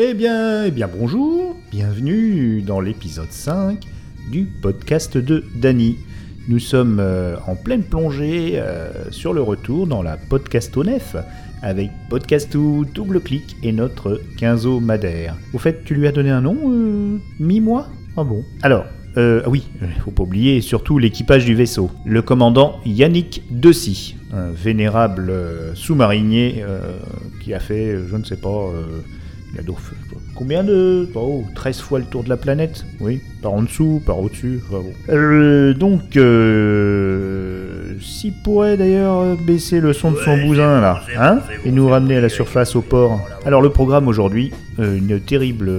Eh bien, eh bien bonjour, bienvenue dans l'épisode 5 du podcast de Dany. Nous sommes euh, en pleine plongée euh, sur le retour dans la podcastonef avec Podcastou, Double Clic et notre Quinzo Madère. Au fait, tu lui as donné un nom euh, Mi-moi? Ah bon? Alors, euh, ah oui, faut pas oublier surtout l'équipage du vaisseau. Le commandant Yannick Dessy, un vénérable sous-marinier qui a fait, je ne sais pas, il a donc fait, combien de... Oh, 13 fois le tour de la planète? Oui, par en dessous, par au-dessus, enfin bon. Euh, donc, euh, s'il pourrait d'ailleurs baisser le son de son Ouais, bousin là, hein Et nous ramener bon, à la surface au port. Alors le programme aujourd'hui, euh, une terrible,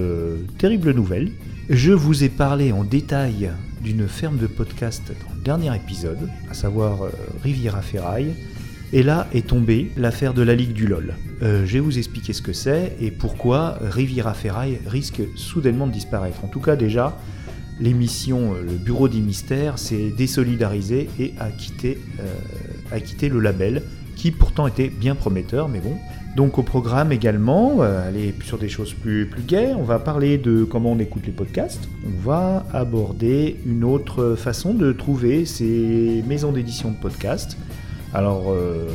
terrible nouvelle. Je vous ai parlé en détail d'une ferme de podcast dans le dernier épisode, à savoir euh, Riviera Ferraille. Et là est tombée l'affaire de la Ligue du LOL. Euh, je vais vous expliquer ce que c'est et pourquoi Riviera Ferraille risque soudainement de disparaître. En tout cas déjà, l'émission euh, Le Bureau des Mystères s'est désolidarisé et a quitté, euh, a quitté le label qui pourtant était bien prometteur, mais bon. Donc au programme également, sur des choses plus, plus gaies, on va parler de comment on écoute les podcasts, on va aborder une autre façon de trouver ces maisons d'édition de podcasts. Alors, euh,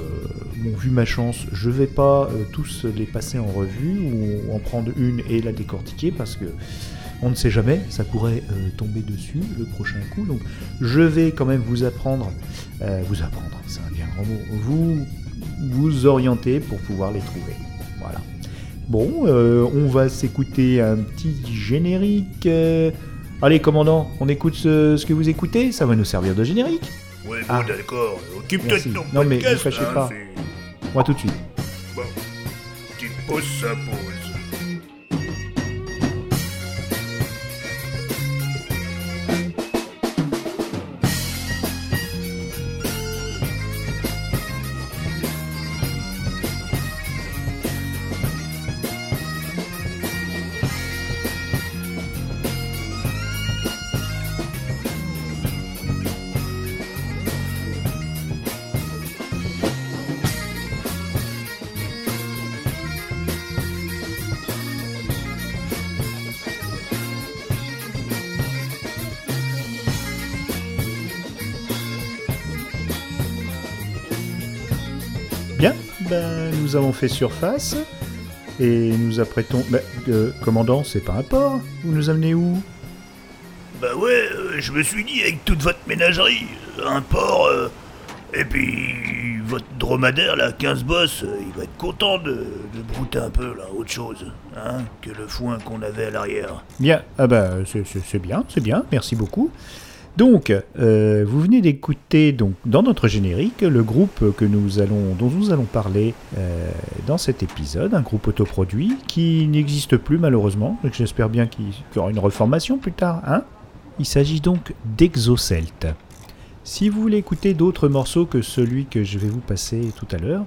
bon, vu ma chance, je vais pas euh, tous les passer en revue ou en prendre une et la décortiquer parce que on ne sait jamais, ça pourrait euh, tomber dessus le prochain coup. Donc, je vais quand même vous apprendre, vous apprendre, c'est un bien grand mot, vous vous orienter pour pouvoir les trouver. Voilà. Bon, on va s'écouter un petit générique. Allez, commandant, on écoute ce que vous écoutez, ça va nous servir de générique. Ouais, bon, Ah. d'accord. Occupe-toi de ton Non, mais vous fâchez hein, pas. Moi tout de suite. Bon. Tu poses sa pose. Ben, nous avons fait surface et nous apprêtons. Ben, euh, commandant, c'est pas un port Vous nous amenez où? Bah ouais, euh, je me suis dit, avec toute votre ménagerie, un porc, euh, et puis votre dromadaire, là, 15 boss, il va être content de, de brouter un peu, là, autre chose, hein, que le foin qu'on avait à l'arrière. Bien, ah ben, c'est c'est bien, c'est bien, merci beaucoup. Donc, euh, vous venez d'écouter donc dans notre générique le groupe que nous allons, dont nous allons parler euh, dans cet épisode, un groupe autoproduit qui n'existe plus malheureusement. J'espère bien qu'il y aura une reformation plus tard. Hein Il s'agit donc d'Exocelt. Si vous voulez écouter d'autres morceaux que celui que je vais vous passer tout à l'heure.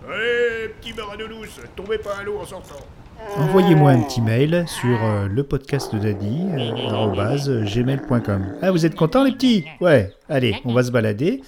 Envoyez-moi un petit mail sur euh, le podcast de Daddy, euh, gmail.com. Ah, vous êtes contents les petits? Ouais, allez, on va se balader.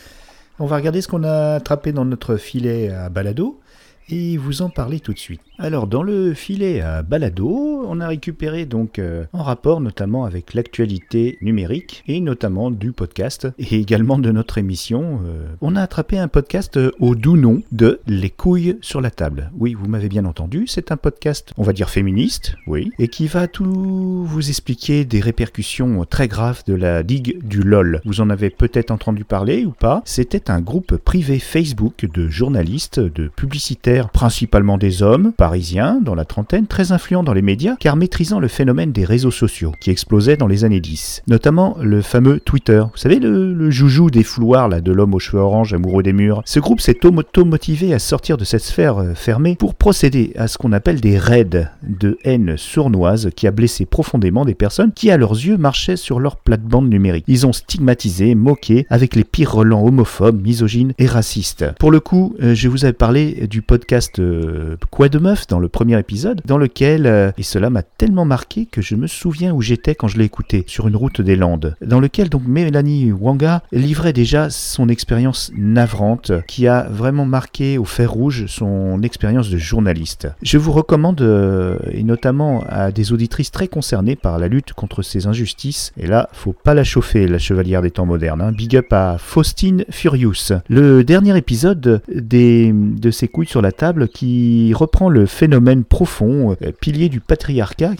On va regarder ce qu'on a attrapé dans notre filet à balado et vous en parler tout de suite. Alors, dans le filet à balado, on a récupéré donc euh, en rapport notamment avec l'actualité numérique et notamment du podcast et également de notre émission. euh, on a attrapé un podcast euh, au doux nom de Les couilles sur la table. Oui, vous m'avez bien entendu, c'est un podcast, on va dire féministe, oui, et qui va tout vous expliquer des répercussions très graves de la Ligue du LOL. Vous en avez peut-être entendu parler ou pas? C'était un groupe privé Facebook de journalistes, de publicitaires, principalement des hommes, parisiens, dans la trentaine, très influents dans les médias, car maîtrisant le phénomène des réseaux sociaux, qui explosait dans les années 10. Notamment le fameux Twitter. Vous savez, le, le joujou des fouloirs, là, de l'homme aux cheveux orange, amoureux des murs. Ce groupe s'est auto-motivé à sortir de cette sphère euh, fermée pour procéder à ce qu'on appelle des raids de haine sournoise qui a blessé profondément des personnes qui, à leurs yeux, marchaient sur leur plate-bande numérique. Ils ont stigmatisé, moqué, avec les pires relents homophobes, misogynes et racistes. Pour le coup, euh, je vous avais parlé du podcast euh, Quoi de meuf? 9 dans le premier épisode, dans lequel, euh, et cela m'a tellement marqué que je me souviens où j'étais quand je l'ai écouté, sur une route des Landes, dans lequel donc Mélanie Wanga livrait déjà son expérience navrante qui a vraiment marqué au fer rouge son expérience de journaliste. Je vous recommande, euh, et notamment à des auditrices très concernées par la lutte contre ces injustices, et là, faut pas la chauffer, la chevalière des temps modernes, hein. big up à Faustine Furious. Le dernier épisode des, de ces couilles sur la table qui reprend le phénomène profond, euh, pilier du patriarcat,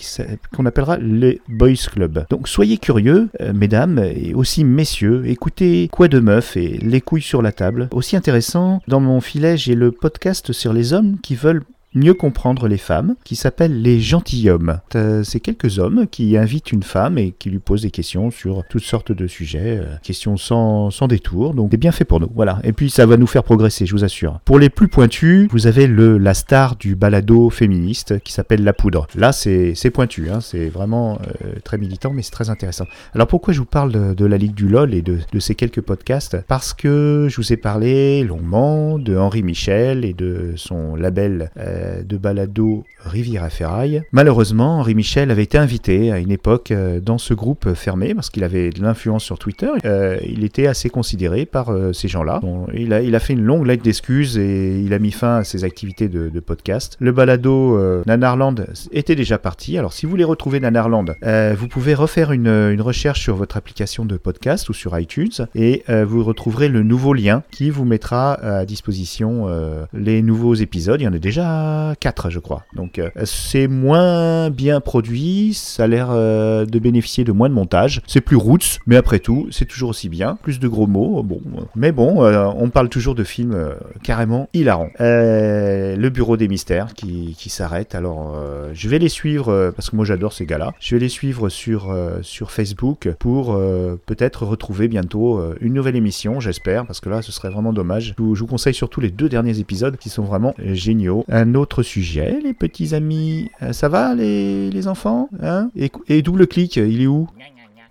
qu'on appellera les Boys Club. Donc soyez curieux, euh, mesdames, et aussi messieurs, écoutez Quoi de meuf et les couilles sur la table. Aussi intéressant, dans mon filet, j'ai le podcast sur les hommes qui veulent mieux comprendre les femmes, qui s'appelle Les Gentilhommes. Euh, c'est quelques hommes qui invitent une femme et qui lui posent des questions sur toutes sortes de sujets, euh, questions sans, sans détour, donc c'est bien fait pour nous, voilà. Et puis ça va nous faire progresser, je vous assure. Pour les plus pointus, vous avez le, la star du balado féministe qui s'appelle La Poudre. Là, c'est pointu, hein, c'est vraiment euh, très militant, mais c'est très intéressant. Alors pourquoi je vous parle de, de, la Ligue du LOL et de, de ces quelques podcasts? Parce que je vous ai parlé longuement de Henri Michel et de son label euh, de balado Rivière à Ferraille. Malheureusement, Henri Michel avait été invité à une époque euh, dans ce groupe fermé parce qu'il avait de l'influence sur Twitter. Euh, il était assez considéré par ces gens-là. il, a, fait une longue lettre d'excuses et il a mis fin à ses activités de, podcast. Le balado Nanarland était déjà parti. Alors si vous voulez retrouver Nanarland, vous pouvez refaire une, recherche sur votre application de podcast ou sur iTunes et vous retrouverez le nouveau lien qui vous mettra à disposition les nouveaux épisodes. Il y en a déjà 4 je crois. Donc euh, c'est moins bien produit, ça a l'air euh, de bénéficier de moins de montage. C'est plus roots, mais après tout, c'est toujours aussi bien. Plus de gros mots, bon. Mais bon, euh, on parle toujours de films carrément hilarants. le Bureau des Mystères qui, s'arrête. Alors je vais les suivre, parce que moi j'adore ces gars-là. Je vais les suivre sur, sur Facebook pour peut-être retrouver bientôt une nouvelle émission, j'espère, parce que là ce serait vraiment dommage. Je vous, je vous conseille surtout les deux derniers épisodes qui sont vraiment géniaux. Un autre sujet, les petits amis. Euh, ça va, les, les enfants hein? Et, et double clic, il est où?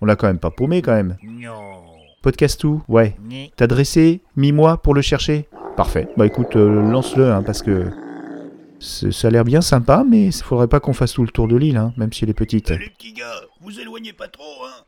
On l'a quand même pas paumé, quand même. Podcast où? Ouais. T'as dressé Mi-moi pour le chercher? Parfait. Bah écoute, euh, lance-le, hein, parce que ça a l'air bien sympa, mais il faudrait pas qu'on fasse tout le tour de l'île, hein, même si elle est petite. les petits gars, vous éloignez pas trop, hein?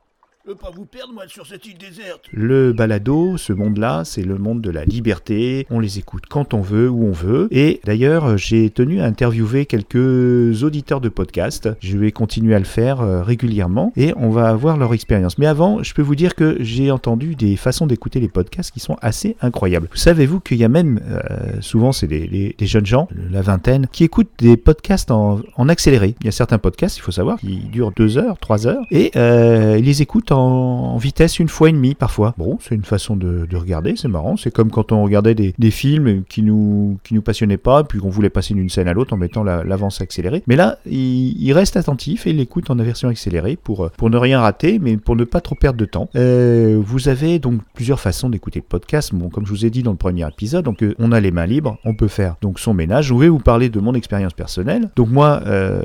Pas vous perdre, moi, sur cette île déserte. Le balado, ce monde-là, c'est le monde de la liberté. On les écoute quand on veut, où on veut. Et d'ailleurs, j'ai tenu à interviewer quelques auditeurs de podcast. Je vais continuer à le faire euh, régulièrement et on va avoir leur expérience. Mais avant, je peux vous dire que j'ai entendu des façons d'écouter les podcasts qui sont assez incroyables. Savez-vous qu'il y a même, euh, souvent, c'est des, jeunes gens, la vingtaine, qui écoutent des podcasts en, accéléré. Il y a certains podcasts, il faut savoir, qui durent deux heures, trois heures, et euh, ils les écoutent en, vitesse une fois et demie parfois. Bon, c'est une façon de, regarder, c'est marrant. C'est comme quand on regardait des, films qui nous, qui nous passionnaient pas, puis qu'on voulait passer d'une scène à l'autre en mettant l'avance accélérée. Mais là, il, reste attentif et il écoute en version accélérée pour, pour ne rien rater, mais pour ne pas trop perdre de temps. Euh, vous avez donc plusieurs façons d'écouter le podcast. Bon, comme je vous ai dit dans le premier épisode, euh, on a les mains libres, on peut faire donc son ménage. Je vais vous parler de mon expérience personnelle. Donc moi, euh,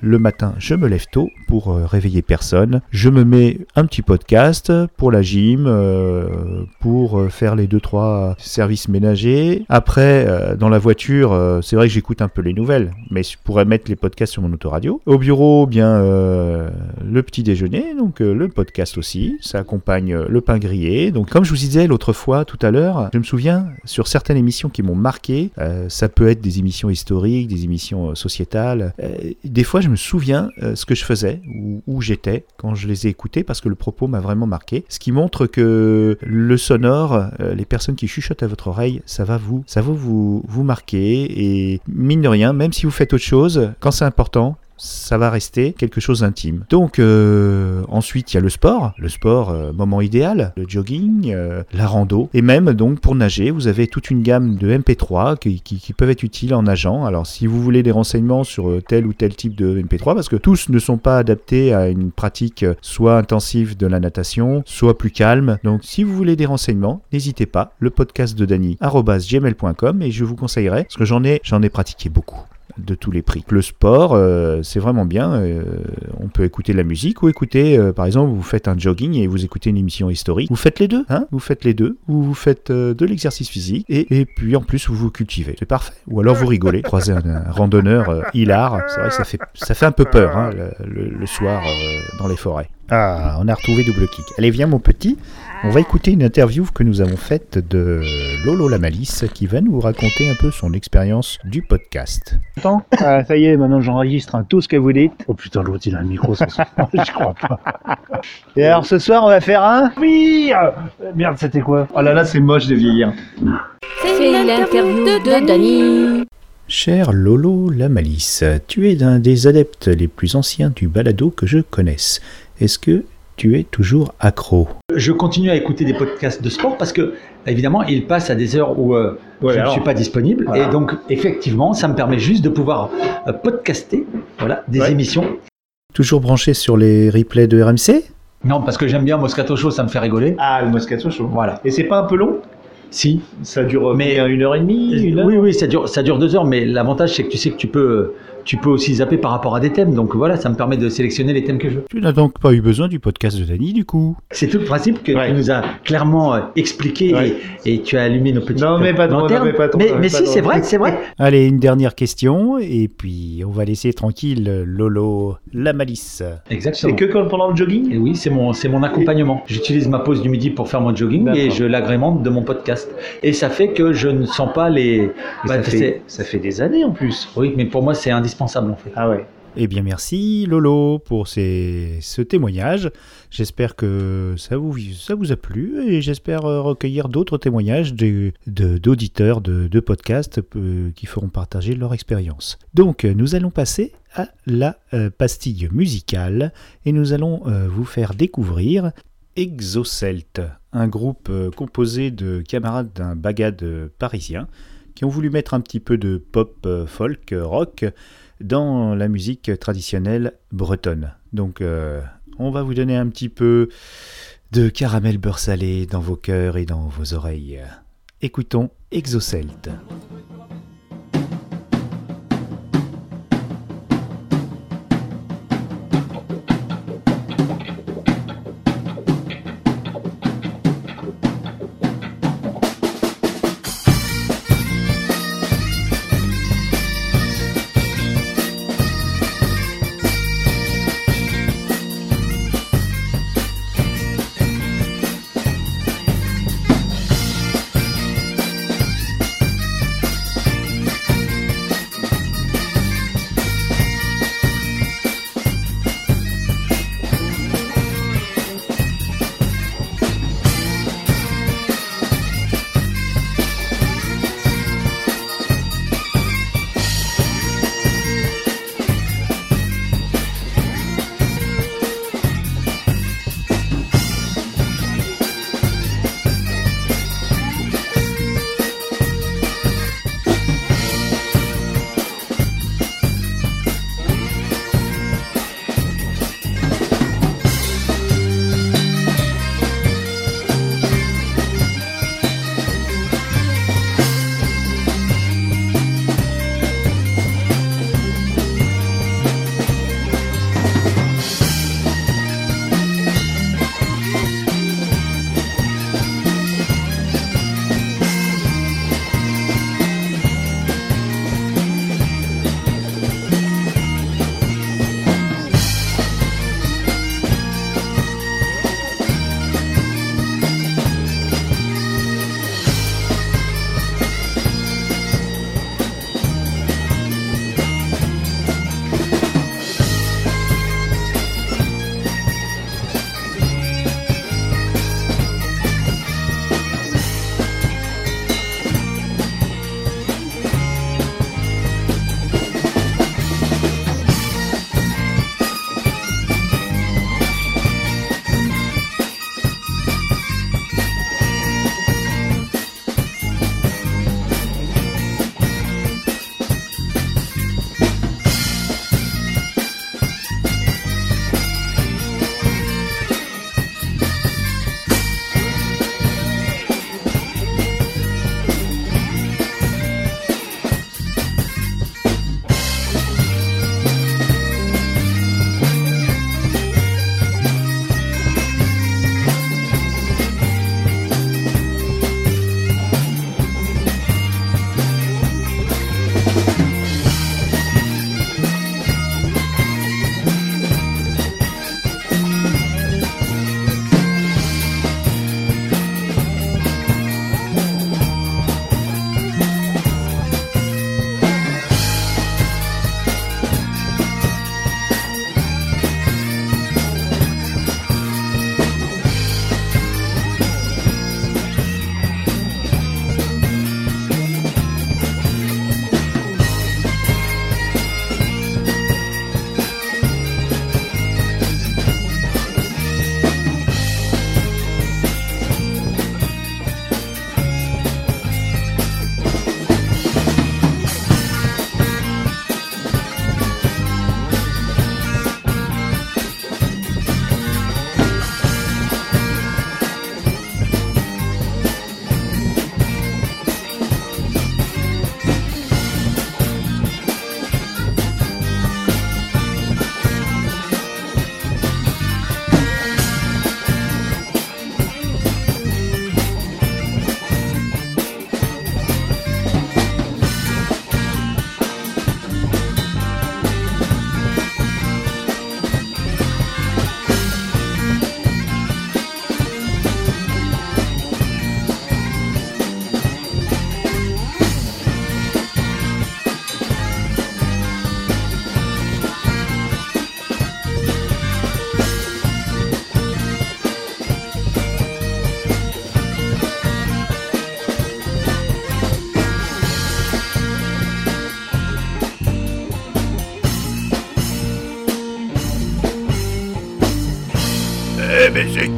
le matin, je me lève tôt pour réveiller personne. Je me mets un petit podcast pour la gym, euh, pour euh, faire les deux trois services ménagers. Après, euh, dans la voiture, c'est vrai que j'écoute un peu les nouvelles, mais je pourrais mettre les podcasts sur mon autoradio. Au bureau, bien le petit déjeuner, donc le podcast aussi. Ça accompagne le pain grillé. Donc comme je vous disais l'autre fois, tout à l'heure, je me souviens sur certaines émissions qui m'ont marqué. ça peut être des émissions historiques, des émissions sociétales. des fois, je me souviens ce que je faisais ou où j'étais quand je les ai écoutées parce que le propos m'a vraiment marqué. Ce qui montre que le sonore, euh, les personnes qui chuchotent à votre oreille, ça va vous, ça vous, vous marquer. Et mine de rien, même si vous faites autre chose, quand c'est important, ça va rester quelque chose d'intime. Donc euh, ensuite il y a le sport, le sport euh, moment idéal, le jogging, euh, la rando, et même donc pour nager vous avez toute une gamme de MP3 qui, peuvent être utiles en nageant. Alors si vous voulez des renseignements sur tel ou tel type de MP3, parce que tous ne sont pas adaptés à une pratique soit intensive de la natation, soit plus calme. Donc si vous voulez des renseignements, n'hésitez pas, le podcast de Dany gmail.com et je vous conseillerais, parce que j'en ai, j'en ai pratiqué beaucoup de tous les prix. Le sport, euh, c'est vraiment bien. euh, on peut écouter de la musique ou écouter, euh, par exemple, vous faites un jogging et vous écoutez une émission historique. Vous faites les deux, hein Vous faites les deux. Ou vous faites de l'exercice physique et, et puis en plus vous vous cultivez. C'est parfait. Ou alors vous rigolez. Croisez un, randonneur hilar. C'est vrai ça fait, ça fait un peu peur hein, le, le- soir dans les forêts. Ah, on a retrouvé double kick. Allez, viens mon petit. On va écouter une interview que nous avons faite de Lolo la Malice qui va nous raconter un peu son expérience du podcast. Ah, ça y est, maintenant j'enregistre hein, tout ce que vous dites. Oh putain, l'autre il a un micro sur son... Je crois pas. Et alors ce soir, on va faire un Oui euh, Merde, c'était quoi? Oh là là, c'est moche de vieillir. C'est l'interview de Dany. Cher Lolo la Malice, tu es d'un des adeptes les plus anciens du balado que je connaisse. Est-ce que tu es toujours accro Je continue à écouter des podcasts de sport parce que, évidemment, ils passent à des heures où euh, Ouais, je ne suis pas disponible. Voilà. Et donc, effectivement, ça me permet juste de pouvoir euh, podcaster voilà, des Ouais. émissions. Toujours branché sur les replays de RMC Non, parce que j'aime bien Moscato Show, ça me fait rigoler. Ah, le Moscato Show. Voilà. Et c'est pas un peu long? Si. Ça dure Mais- mais une heure et demie, une heure? Oui, oui, ça dure, ça dure deux heures, mais l'avantage, c'est que tu sais que tu peux, euh, tu peux aussi zapper par rapport à des thèmes. Donc voilà, ça me permet de sélectionner les thèmes que je veux. Tu n'as donc pas eu besoin du podcast de Dany du coup? C'est tout le principe que Ouais. tu nous as clairement euh, expliqué Ouais. et, et tu as allumé nos petites Non, mais pas trop, lanternes. non, mais pas trop, Mais, pas si, c'est vrai, c'est vrai. Allez, une dernière question, et puis on va laisser tranquille Lolo la Malice. Exactement. C'est que quand- pendant le jogging? Et oui, c'est mon, c'est mon accompagnement. J'utilise ma pause du midi pour faire mon jogging et je l'agrémente de mon podcast. Et ça fait que je ne sens pas les. Bah, ça, c'est- fait, ça fait des années en plus. Oui, mais pour moi, c'est indispensable Ah ouais. Eh bien merci Lolo pour ces- ce témoignage. J'espère que ça vous, ça vous a plu et j'espère euh, recueillir d'autres témoignages de- de- d'auditeurs de, de podcasts euh, qui feront partager leur expérience. Donc nous allons passer à la euh, pastille musicale et nous allons vous faire découvrir Exocelt, un groupe composé de camarades d'un bagade parisien qui ont voulu mettre un petit peu de pop, euh, folk, euh, rock dans la musique traditionnelle bretonne. Donc euh, on va vous donner un petit peu de caramel beurre salé dans vos cœurs et dans vos oreilles. Écoutons Exocelt.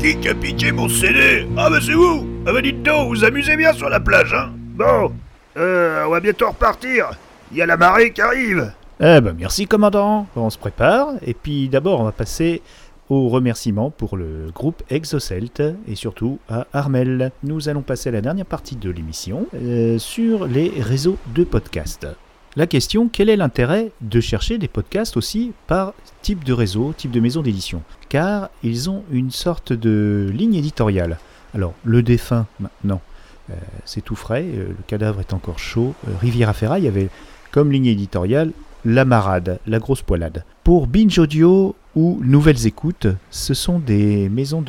Qui a piqué mon CD Ah, bah c'est vous Ah, bah dites donc, vous amusez bien sur la plage, hein Bon, euh, on va bientôt repartir. Il y a la marée qui arrive. Eh ben merci commandant, on se prépare, et puis d'abord on va passer aux remerciements pour le groupe Exocelt et surtout à Armel. Nous allons passer à la dernière partie de l'émission euh, sur les réseaux de podcasts. La question, quel est l'intérêt de chercher des podcasts aussi par type de réseau, type de maison d'édition? Car ils ont une sorte de ligne éditoriale. Alors, le défunt maintenant, euh, c'est tout frais, euh, le cadavre est encore chaud. Euh, Riviera Ferraille avait comme ligne éditoriale la marade, la grosse poilade. Pour Binge Audio ou Nouvelles Écoutes, ce sont des maisons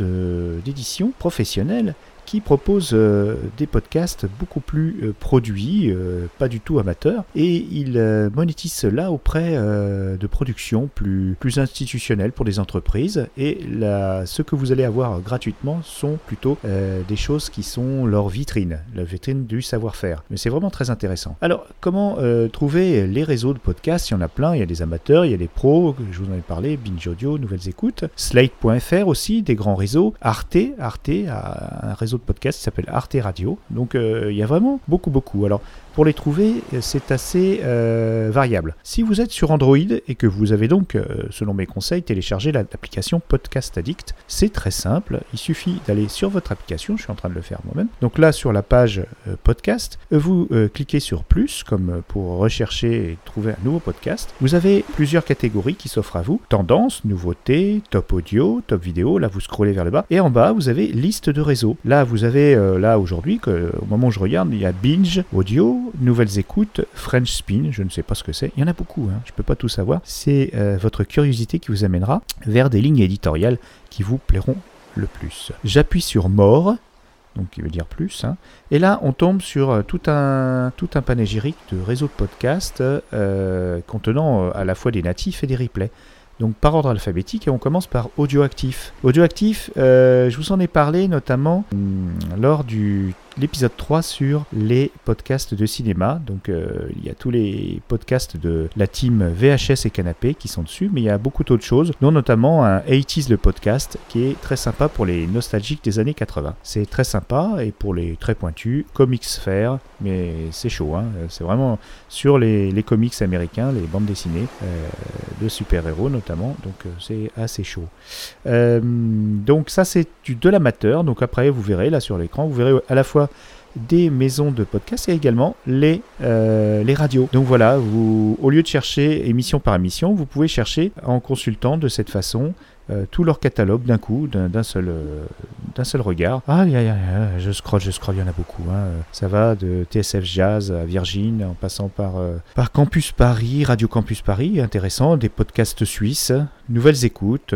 d'édition professionnelles qui proposent euh, des podcasts beaucoup plus euh, produits, euh, pas du tout amateurs, et ils euh, monétisent cela auprès de productions plus, plus institutionnelles pour des entreprises, et la, ce que vous allez avoir gratuitement sont plutôt des choses qui sont leur vitrine, la vitrine du savoir-faire. Mais c'est vraiment très intéressant. Alors, comment trouver les réseaux de podcasts? Il y en a plein, il y a des amateurs, il y a des pros, je vous en ai parlé, Binge Audio, Nouvelles Écoutes, Slate.fr aussi, des grands réseaux, Arte, Arte a un réseau de podcasts qui s'appelle Arte Radio. Donc euh, il y a vraiment beaucoup, beaucoup. Alors pour les trouver, euh, c'est assez euh, variable. Si vous êtes sur Android et que vous avez donc, euh, selon mes conseils, téléchargé la- l'application Podcast Addict, c'est très simple. Il suffit d'aller sur votre application, je suis en train de le faire moi-même. Donc là, sur la page podcast, vous cliquez sur plus, comme pour rechercher et trouver un nouveau podcast. Vous avez plusieurs catégories qui s'offrent à vous. Tendance, nouveautés, top audio, top vidéo. Là, vous scrollez vers le bas. Et en bas, vous avez liste de réseaux. Là, vous avez, là aujourd'hui, au moment où je regarde, il y a Binge, audio, nouvelles écoutes, French Spin, je ne sais pas ce que c'est. Il y en a beaucoup, hein, je ne peux pas tout savoir. C'est euh, votre curiosité qui vous amènera vers des lignes éditoriales qui vous plairont le plus. J'appuie sur More, donc qui veut dire plus. hein. Et là, on tombe sur euh, tout un, tout panégyrique de réseaux de podcasts euh, contenant à la fois des natifs et des replays. Donc par ordre alphabétique, et on commence par Audioactif. Audioactif, je vous en ai parlé notamment hum, lors du l'épisode 3 sur les podcasts de cinéma. Donc euh, il y a tous les podcasts de la team VHS et Canapé qui sont dessus, mais il y a beaucoup d'autres choses, dont notamment un 80s le podcast qui est très sympa pour les nostalgiques des années 80. C'est très sympa et pour les très pointus, Comics Fair, mais c'est chaud, hein. c'est vraiment sur les, les comics américains, les bandes dessinées euh, de super-héros notamment, donc euh, c'est assez chaud. Euh, donc ça c'est de l'amateur, donc après vous verrez là sur l'écran, vous verrez à la fois des maisons de podcast et également les, euh, radios. Donc voilà, au lieu de chercher émission par émission, vous pouvez chercher en consultant de cette façon euh, tout leur catalogue d'un coup, d'un seul, euh, seul regard. Ah, y y a- je scroll, je scroll, il y en a beaucoup. hein. Ça va de TSF Jazz à Virgin, en passant par, euh, par Campus Paris, Radio Campus Paris, intéressant, des podcasts suisses, Nouvelles Écoutes.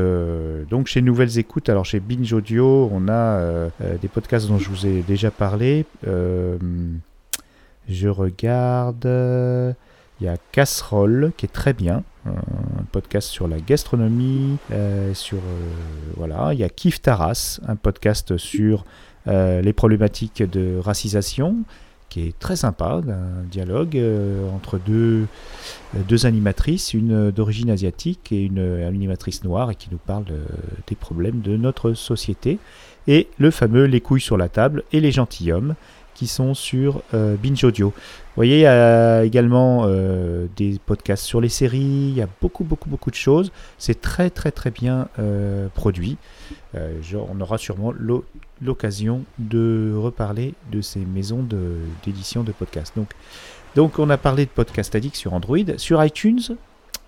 donc chez Nouvelles Écoutes, alors chez Binge Audio, on a des podcasts dont je vous ai déjà parlé. Je regarde. Il y a Casserole qui est très bien, un podcast sur la gastronomie, euh, sur euh, voilà. Il y a Kif Taras, un podcast sur euh, les problématiques de racisation, qui est très sympa, un dialogue entre deux, deux animatrices, une d'origine asiatique et une animatrice noire, et qui nous parle des problèmes de notre société. Et le fameux Les couilles sur la table et les gentilshommes, qui sont sur Binge Audio. Voyez, il y a également euh, des podcasts sur les séries, il y a beaucoup, beaucoup, beaucoup de choses. C'est très, très, très bien euh, produit. Euh, on aura sûrement l'o- l'occasion de reparler de ces maisons d'édition de, podcasts. Donc, donc, on a parlé de Podcast Addict sur Android. Sur iTunes,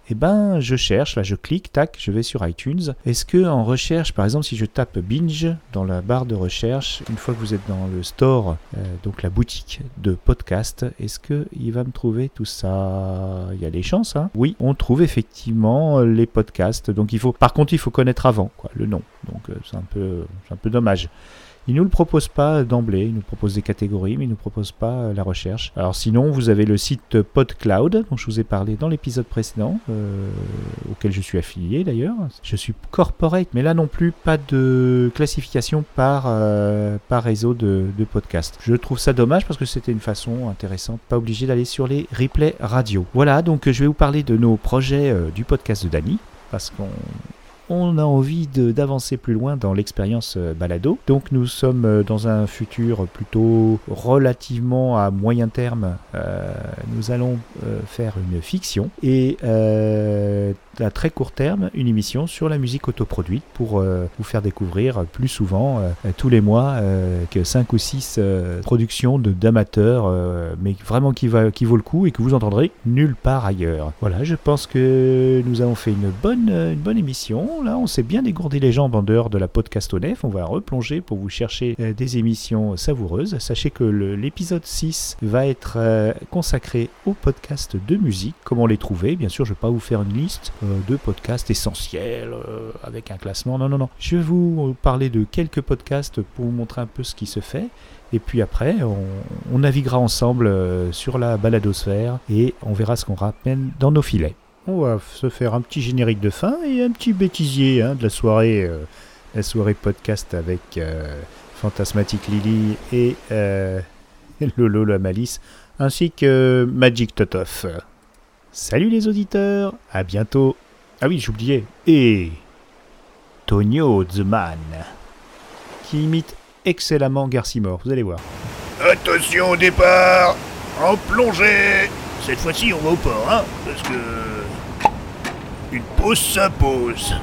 eh ben, je cherche, là je clique, tac, je vais sur iTunes. Est-ce que en recherche, par exemple, si je tape binge dans la barre de recherche, une fois que vous êtes dans le store, euh, donc la boutique de podcast, est-ce que il va me trouver tout ça? Il y a des chances, hein? Oui, on trouve effectivement les podcasts. Donc il faut, par contre, il faut connaître avant, quoi, le nom. Donc euh, c'est un peu, c'est un peu dommage. Il nous le propose pas d'emblée, il nous propose des catégories, mais il nous propose pas euh, la recherche. Alors sinon, vous avez le site PodCloud, dont je vous ai parlé dans l'épisode précédent, euh, auquel je suis affilié d'ailleurs. Je suis corporate, mais là non plus, pas de classification par, euh, par réseau de, podcast. Je trouve ça dommage parce que c'était une façon intéressante, pas obligé d'aller sur les replays radio. Voilà, donc je vais vous parler de nos projets du podcast de Dany, parce qu'on on a envie d'avancer plus loin dans l'expérience euh, balado. Donc nous sommes euh, dans un futur plutôt relativement à moyen terme. Euh, nous allons euh, faire une fiction et euh, à très court terme une émission sur la musique autoproduite pour euh, vous faire découvrir plus souvent tous les mois que 5 ou 6 productions d'amateurs mais vraiment qui, va, qui vaut le coup et que vous entendrez nulle part ailleurs. Voilà, je pense que nous avons fait une bonne, une bonne émission. Là, on s'est bien dégourdé les jambes en dehors de la podcast au nef. On va replonger pour vous chercher euh, des émissions savoureuses. Sachez que l'épisode 6 va être euh, consacré aux podcasts de musique, comment les trouver? Bien sûr, je ne vais pas vous faire une liste euh, de podcasts essentiels avec un classement. Non, non, non. Je vais vous parler de quelques podcasts pour vous montrer un peu ce qui se fait. Et puis après, on, on naviguera ensemble sur la baladosphère et on verra ce qu'on ramène dans nos filets. On va se faire un petit générique de fin et un petit bêtisier hein, de la soirée, euh, la soirée podcast avec euh, Fantasmatic Lily et euh, Lolo la Malice, ainsi que Magic Totoff. Salut les auditeurs, à bientôt. Ah oui, j'oubliais. Et Tonio the qui imite excellemment Garcimore, vous allez voir. Attention au départ En plongée Cette fois-ci, on va au port, hein Parce que... Une pause s'impose.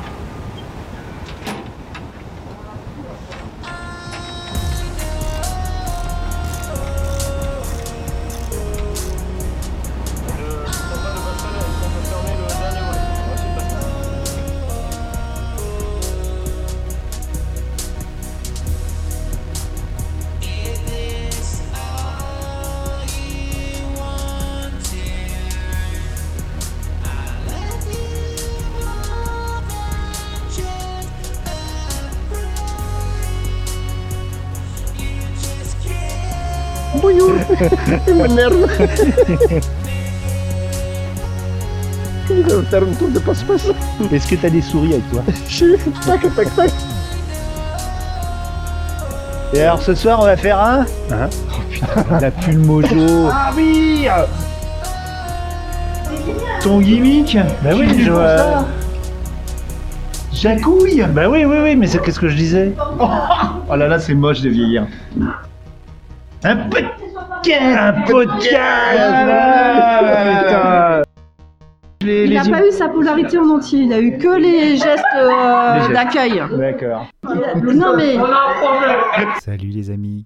Il m'énerve. Il va faire une tour de passe-passe. Est-ce que t'as des souris avec toi? Je suis tac, tac, tac. Et alors ce soir on va faire un Hein Oh putain, la pull mojo Ah oui Ton gimmick? Bah oui, je vois. Jacouille? Bah oui, oui, oui, mais c'est qu'est-ce que je disais? Oh là là, c'est moche de vieillir. Un podcast Un podcast Il n'a pas eu sa polarité en entier, il a eu que les gestes euh, Les gestes. d'accueil. D'accord. Non mais Salut les amis